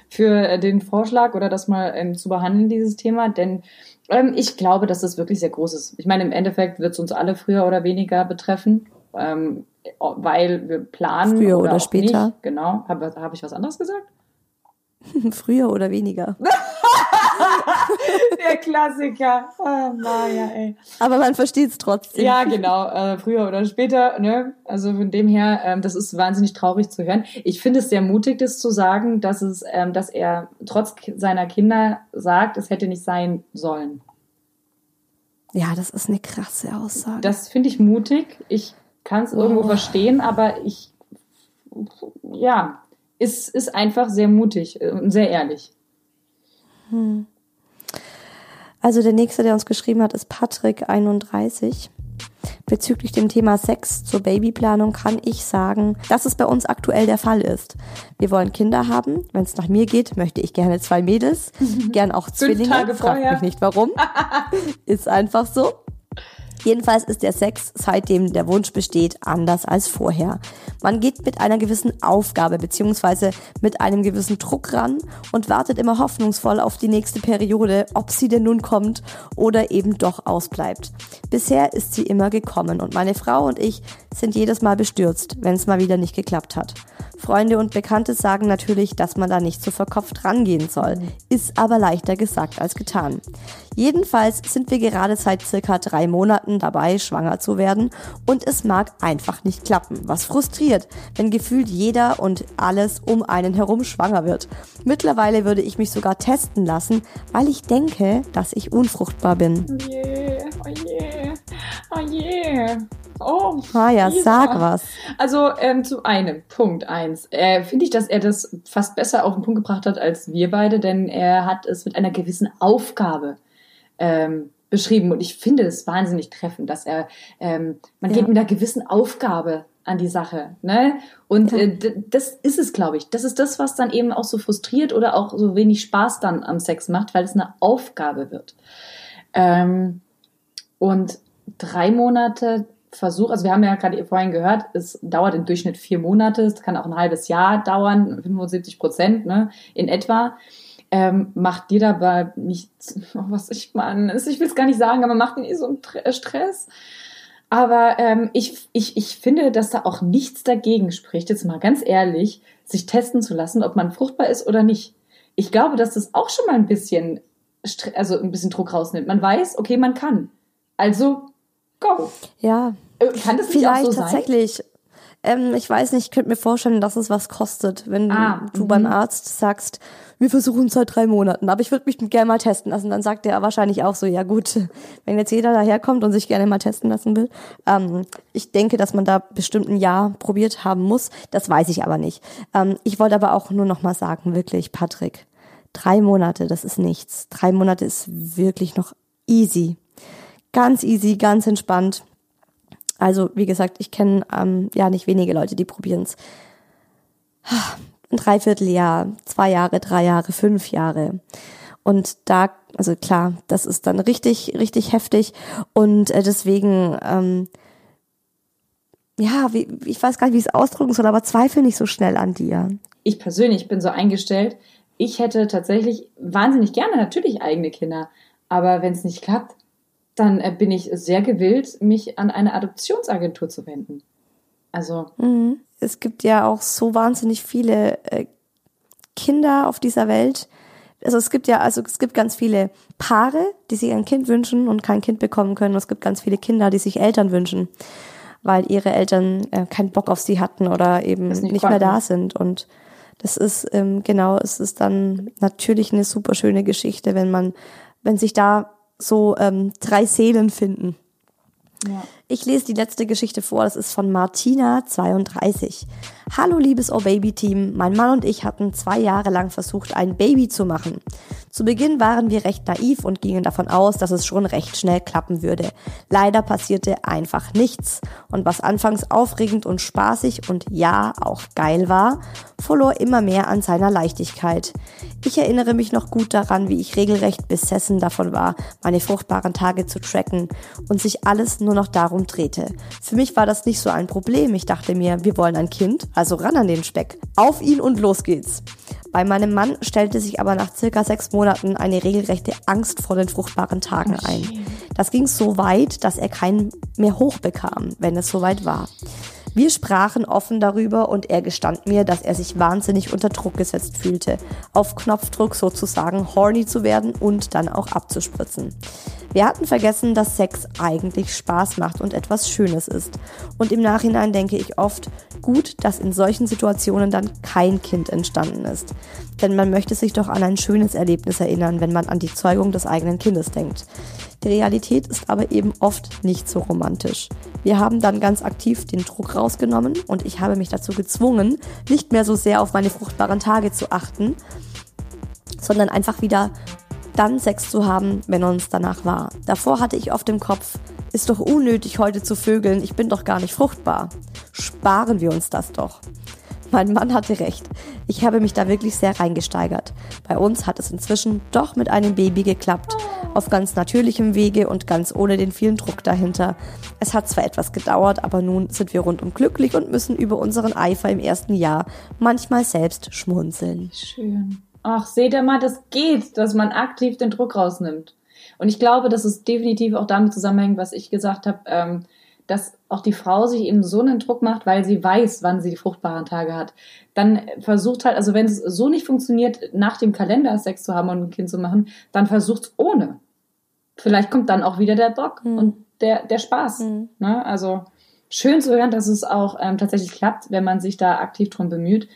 für den Vorschlag oder das mal ähm, zu behandeln, dieses Thema. Denn ähm, ich glaube, dass das wirklich sehr groß ist. Ich meine, im Endeffekt wird es uns alle früher oder weniger betreffen, ähm, weil wir planen. Früher oder auch später. Nicht. Genau. Habe hab ich was anderes gesagt? [laughs] Früher oder weniger. [laughs] [laughs] Der Klassiker. Ah, Maja, ey. Aber man versteht es trotzdem. Ja, genau. Äh, früher oder später. Ne? Also von dem her, ähm, das ist wahnsinnig traurig zu hören. Ich finde es sehr mutig, das zu sagen, dass es, ähm, dass er trotz seiner Kinder sagt, es hätte nicht sein sollen. Ja, das ist eine krasse Aussage. Das finde ich mutig. Ich kann es irgendwo Oh. verstehen, aber ich, ja, ist, ist einfach sehr mutig und sehr ehrlich. Also der nächste, der uns geschrieben hat, ist Patrick 31. Bezüglich dem Thema Sex zur Babyplanung kann ich sagen, dass es bei uns aktuell der Fall ist. Wir wollen Kinder haben. Wenn es nach mir geht, möchte ich gerne zwei Mädels, [laughs] gern auch Zwillinge. Tage Fragt vorher. mich nicht warum. [laughs] ist einfach so. Jedenfalls ist der Sex, seitdem der Wunsch besteht, anders als vorher. Man geht mit einer gewissen Aufgabe beziehungsweise mit einem gewissen Druck ran und wartet immer hoffnungsvoll auf die nächste Periode, ob sie denn nun kommt oder eben doch ausbleibt. Bisher ist sie immer gekommen und meine Frau und ich sind jedes Mal bestürzt, wenn es mal wieder nicht geklappt hat. Freunde und Bekannte sagen natürlich, dass man da nicht so verkopft rangehen soll, ist aber leichter gesagt als getan. Jedenfalls sind wir gerade seit circa drei Monaten dabei, schwanger zu werden und es mag einfach nicht klappen, was frustriert, wenn gefühlt jeder und alles um einen herum schwanger wird. Mittlerweile würde ich mich sogar testen lassen, weil ich denke, dass ich unfruchtbar bin. Oh je, oh je, oh je. Oh, Maja, Isa. sag was. Also ähm, zu einem, Punkt eins. Äh, Finde ich, dass er das fast besser auf den Punkt gebracht hat als wir beide, denn er hat es mit einer gewissen Aufgabe ähm, beschrieben. Und ich finde es wahnsinnig treffend, dass er, ähm, man Ja. geht mit einer gewissen Aufgabe an die Sache. Ne? Und äh, das ist es, glaube ich. Das ist das, was dann eben auch so frustriert oder auch so wenig Spaß dann am Sex macht, weil es eine Aufgabe wird. Ähm, und drei Monate Versuch, also wir haben ja gerade vorhin gehört, es dauert im Durchschnitt vier Monate, es kann auch ein halbes Jahr dauern, 75 Prozent ne, in etwa. Ähm, macht dir dabei nicht, oh, [laughs] was ich meine, ich will es gar nicht sagen, aber macht nie so einen äh, Stress. Aber ähm, ich, ich, ich finde, dass da auch nichts dagegen spricht, jetzt mal ganz ehrlich, sich testen zu lassen, ob man fruchtbar ist oder nicht. Ich glaube, dass das auch schon mal ein bisschen, also ein bisschen Druck rausnimmt. Man weiß, okay, man kann. Also, go. Ja, Äh, Kann das nicht vielleicht auch so sein? tatsächlich. Ähm, ich weiß nicht, ich könnte mir vorstellen, dass es was kostet, wenn Ah, du mhm. beim Arzt sagst, wir versuchen es seit drei Monaten, aber ich würde mich gerne mal testen lassen. Dann sagt er wahrscheinlich auch so, ja gut, [laughs] wenn jetzt jeder daherkommt und sich gerne mal testen lassen will. Ähm, ich denke, dass man da bestimmt ein Jahr probiert haben muss. Das weiß ich aber nicht. Ähm, ich wollte aber auch nur noch mal sagen, wirklich, Patrick, Drei Monate, das ist nichts. Drei Monate ist wirklich noch easy. Ganz easy, ganz entspannt. Also, wie gesagt, ich kenne ähm, ja nicht wenige Leute, die probieren es. Ein Dreivierteljahr, zwei Jahre, drei Jahre, fünf Jahre. Und da, also klar, das ist dann richtig, richtig heftig. Und äh, deswegen, ähm, ja, wie, ich weiß gar nicht, wie ich es ausdrücken soll, aber zweifel nicht so schnell an dir. Ich persönlich bin so eingestellt, ich hätte tatsächlich wahnsinnig gerne natürlich eigene Kinder. Aber wenn es nicht klappt, dann äh, bin ich sehr gewillt, mich an eine Adoptionsagentur zu wenden. Also. Mhm. Es gibt ja auch so wahnsinnig viele äh, Kinder auf dieser Welt. Also es gibt ja, also es gibt ganz viele Paare, die sich ein Kind wünschen und kein Kind bekommen können. Und es gibt ganz viele Kinder, die sich Eltern wünschen, weil ihre Eltern äh, keinen Bock auf sie hatten oder eben nicht, nicht mehr da sind. Und das ist ähm, genau, es ist dann natürlich eine super schöne Geschichte, wenn man, wenn sich da so ähm, drei Seelen finden. Ja. Ich lese die letzte Geschichte vor, das ist von Martina 32. Hallo liebes Oh Baby Team, mein Mann und ich hatten zwei Jahre lang versucht, ein Baby zu machen. Zu Beginn waren wir recht naiv und gingen davon aus, dass es schon recht schnell klappen würde. Leider passierte einfach nichts. Und was anfangs aufregend und spaßig und ja, auch geil war, verlor immer mehr an seiner Leichtigkeit. Ich erinnere mich noch gut daran, wie ich regelrecht besessen davon war, meine fruchtbaren Tage zu tracken und sich alles nur noch darum drehte. Für mich war das nicht so ein Problem. Ich dachte mir, wir wollen ein Kind, also ran an den Speck. Auf ihn und los geht's. Bei meinem Mann stellte sich aber nach circa sechs Monaten eine regelrechte Angst vor den fruchtbaren Tagen ein. Das ging so weit, dass er keinen mehr hochbekam, wenn es soweit war. Wir sprachen offen darüber und er gestand mir, dass er sich wahnsinnig unter Druck gesetzt fühlte, auf Knopfdruck sozusagen horny zu werden und dann auch abzuspritzen. Wir hatten vergessen, dass Sex eigentlich Spaß macht und etwas Schönes ist. Und im Nachhinein denke ich oft, gut, dass in solchen Situationen dann kein Kind entstanden ist. Denn man möchte sich doch an ein schönes Erlebnis erinnern, wenn man an die Zeugung des eigenen Kindes denkt. Die Realität ist aber eben oft nicht so romantisch. Wir haben dann ganz aktiv den Druck rausgenommen und ich habe mich dazu gezwungen, nicht mehr so sehr auf meine fruchtbaren Tage zu achten, sondern einfach wieder dann Sex zu haben, wenn uns danach war. Davor hatte ich oft im Kopf, ist doch unnötig heute zu vögeln, ich bin doch gar nicht fruchtbar. Sparen wir uns das doch. Mein Mann hatte recht. Ich habe mich da wirklich sehr reingesteigert. Bei uns hat es inzwischen doch mit einem Baby geklappt. Auf ganz natürlichem Wege und ganz ohne den vielen Druck dahinter. Es hat zwar etwas gedauert, aber nun sind wir rundum glücklich und müssen über unseren Eifer im ersten Jahr manchmal selbst schmunzeln. Schön. Ach, seht ihr mal, das geht, dass man aktiv den Druck rausnimmt. Und ich glaube, dass es definitiv auch damit zusammenhängt, was ich gesagt habe, ähm, dass auch die Frau sich eben so einen Druck macht, weil sie weiß, wann sie die fruchtbaren Tage hat. Dann versucht halt, also wenn es so nicht funktioniert, nach dem Kalender Sex zu haben und ein Kind zu machen, dann versucht es ohne. Vielleicht kommt dann auch wieder der Bock mhm. und der, der Spaß. Mhm. Ne? Also schön zu hören, dass es auch ähm, tatsächlich klappt, wenn man sich da aktiv drum bemüht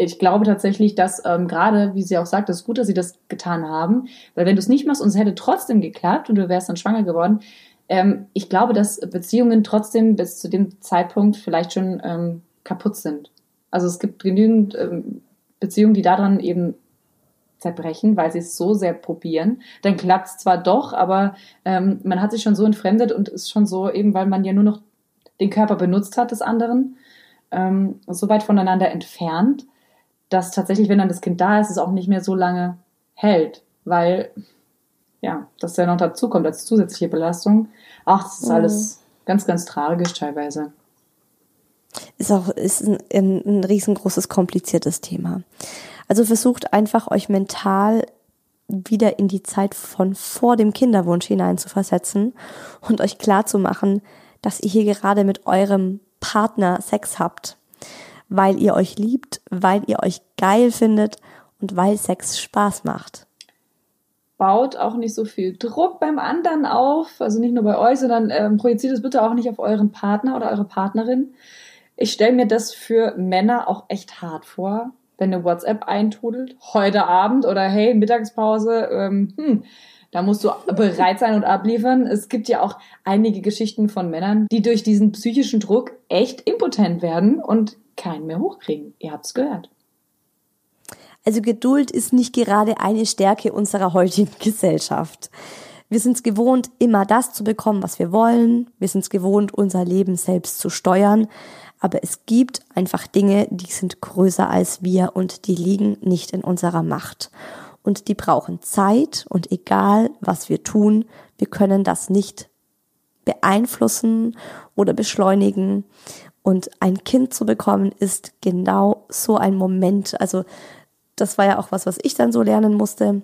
ich glaube tatsächlich, dass ähm, gerade, wie sie auch sagt, es ist gut, dass sie das getan haben, weil wenn du es nicht machst und es hätte trotzdem geklappt und du wärst dann schwanger geworden, ähm, ich glaube, dass Beziehungen trotzdem bis zu dem Zeitpunkt vielleicht schon ähm, kaputt sind. Also es gibt genügend ähm, Beziehungen, die daran eben zerbrechen, weil sie es so sehr probieren. Dann klappt es zwar doch, aber ähm, man hat sich schon so entfremdet und ist schon so, eben weil man ja nur noch den Körper benutzt hat des anderen, ähm, so weit voneinander entfernt, dass tatsächlich, wenn dann das Kind da ist, es auch nicht mehr so lange hält, weil ja, das ja noch dazu kommt als zusätzliche Belastung. Ach, das ist mhm. alles ganz, ganz tragisch teilweise. Ist auch ist ein, ein, riesengroßes, kompliziertes Thema. Also versucht einfach euch mental wieder in die Zeit von vor dem Kinderwunsch hinein zu versetzen und euch klar zu machen, dass ihr hier gerade mit eurem Partner Sex habt weil ihr euch liebt, weil ihr euch geil findet und weil Sex Spaß macht. Baut auch nicht so viel Druck beim anderen auf, also nicht nur bei euch, sondern ähm, projiziert es bitte auch nicht auf euren Partner oder eure Partnerin. Ich stelle mir das für Männer auch echt hart vor, wenn eine WhatsApp eintrudelt, heute Abend oder hey, Mittagspause, ähm, hm, da musst du bereit sein und abliefern. Es gibt ja auch einige Geschichten von Männern, die durch diesen psychischen Druck echt impotent werden und keinen mehr hochkriegen. Ihr habt's gehört. Also Geduld ist nicht gerade eine Stärke unserer heutigen [laughs] Gesellschaft. Wir sind es gewohnt, immer das zu bekommen, was wir wollen. Wir sind es gewohnt, unser Leben selbst zu steuern. Aber es gibt einfach Dinge, die sind größer als wir und die liegen nicht in unserer Macht. Und die brauchen Zeit und egal, was wir tun, wir können das nicht beeinflussen oder beschleunigen. Und ein Kind zu bekommen ist genau so ein Moment. Also das war ja auch was, was ich dann so lernen musste,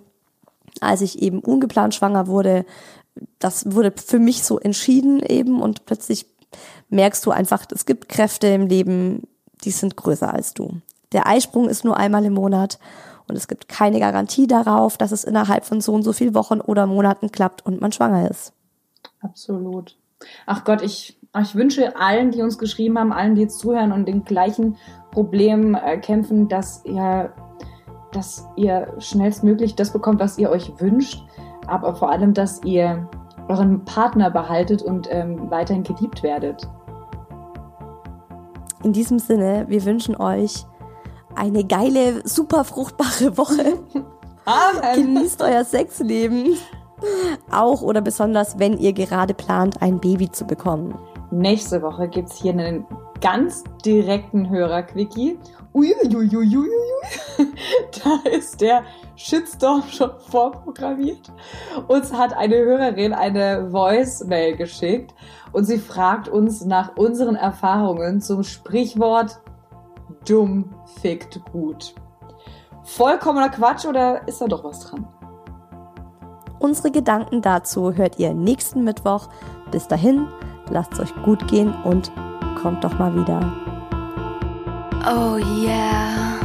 als ich eben ungeplant schwanger wurde. Das wurde für mich so entschieden eben und plötzlich merkst du einfach, es gibt Kräfte im Leben, die sind größer als du. Der Eisprung ist nur einmal im Monat und es gibt keine Garantie darauf, dass es innerhalb von so und so viel Wochen oder Monaten klappt und man schwanger ist. Absolut. Ach Gott, ich, ich wünsche allen, die uns geschrieben haben, allen, die jetzt zuhören und den gleichen Problemen äh, kämpfen, dass ihr, dass ihr schnellstmöglich das bekommt, was ihr euch wünscht, aber vor allem, dass ihr euren Partner behaltet und ähm, weiterhin geliebt werdet. In diesem Sinne, wir wünschen euch eine geile, super fruchtbare Woche. [laughs] Amen. Genießt euer Sexleben. Auch oder besonders, wenn ihr gerade plant, ein Baby zu bekommen. Nächste Woche gibt es hier einen ganz direkten Hörer-Quickie. Uiuiuiuiui. [laughs] Da ist der Shitstorm schon vorprogrammiert. Uns hat eine Hörerin eine Voice-Mail geschickt und sie fragt uns nach unseren Erfahrungen zum Sprichwort dumm fickt gut. Vollkommener Quatsch oder ist da doch was dran? Unsere Gedanken dazu hört ihr nächsten Mittwoch. Bis dahin, lasst es euch gut gehen und kommt doch mal wieder. Oh yeah.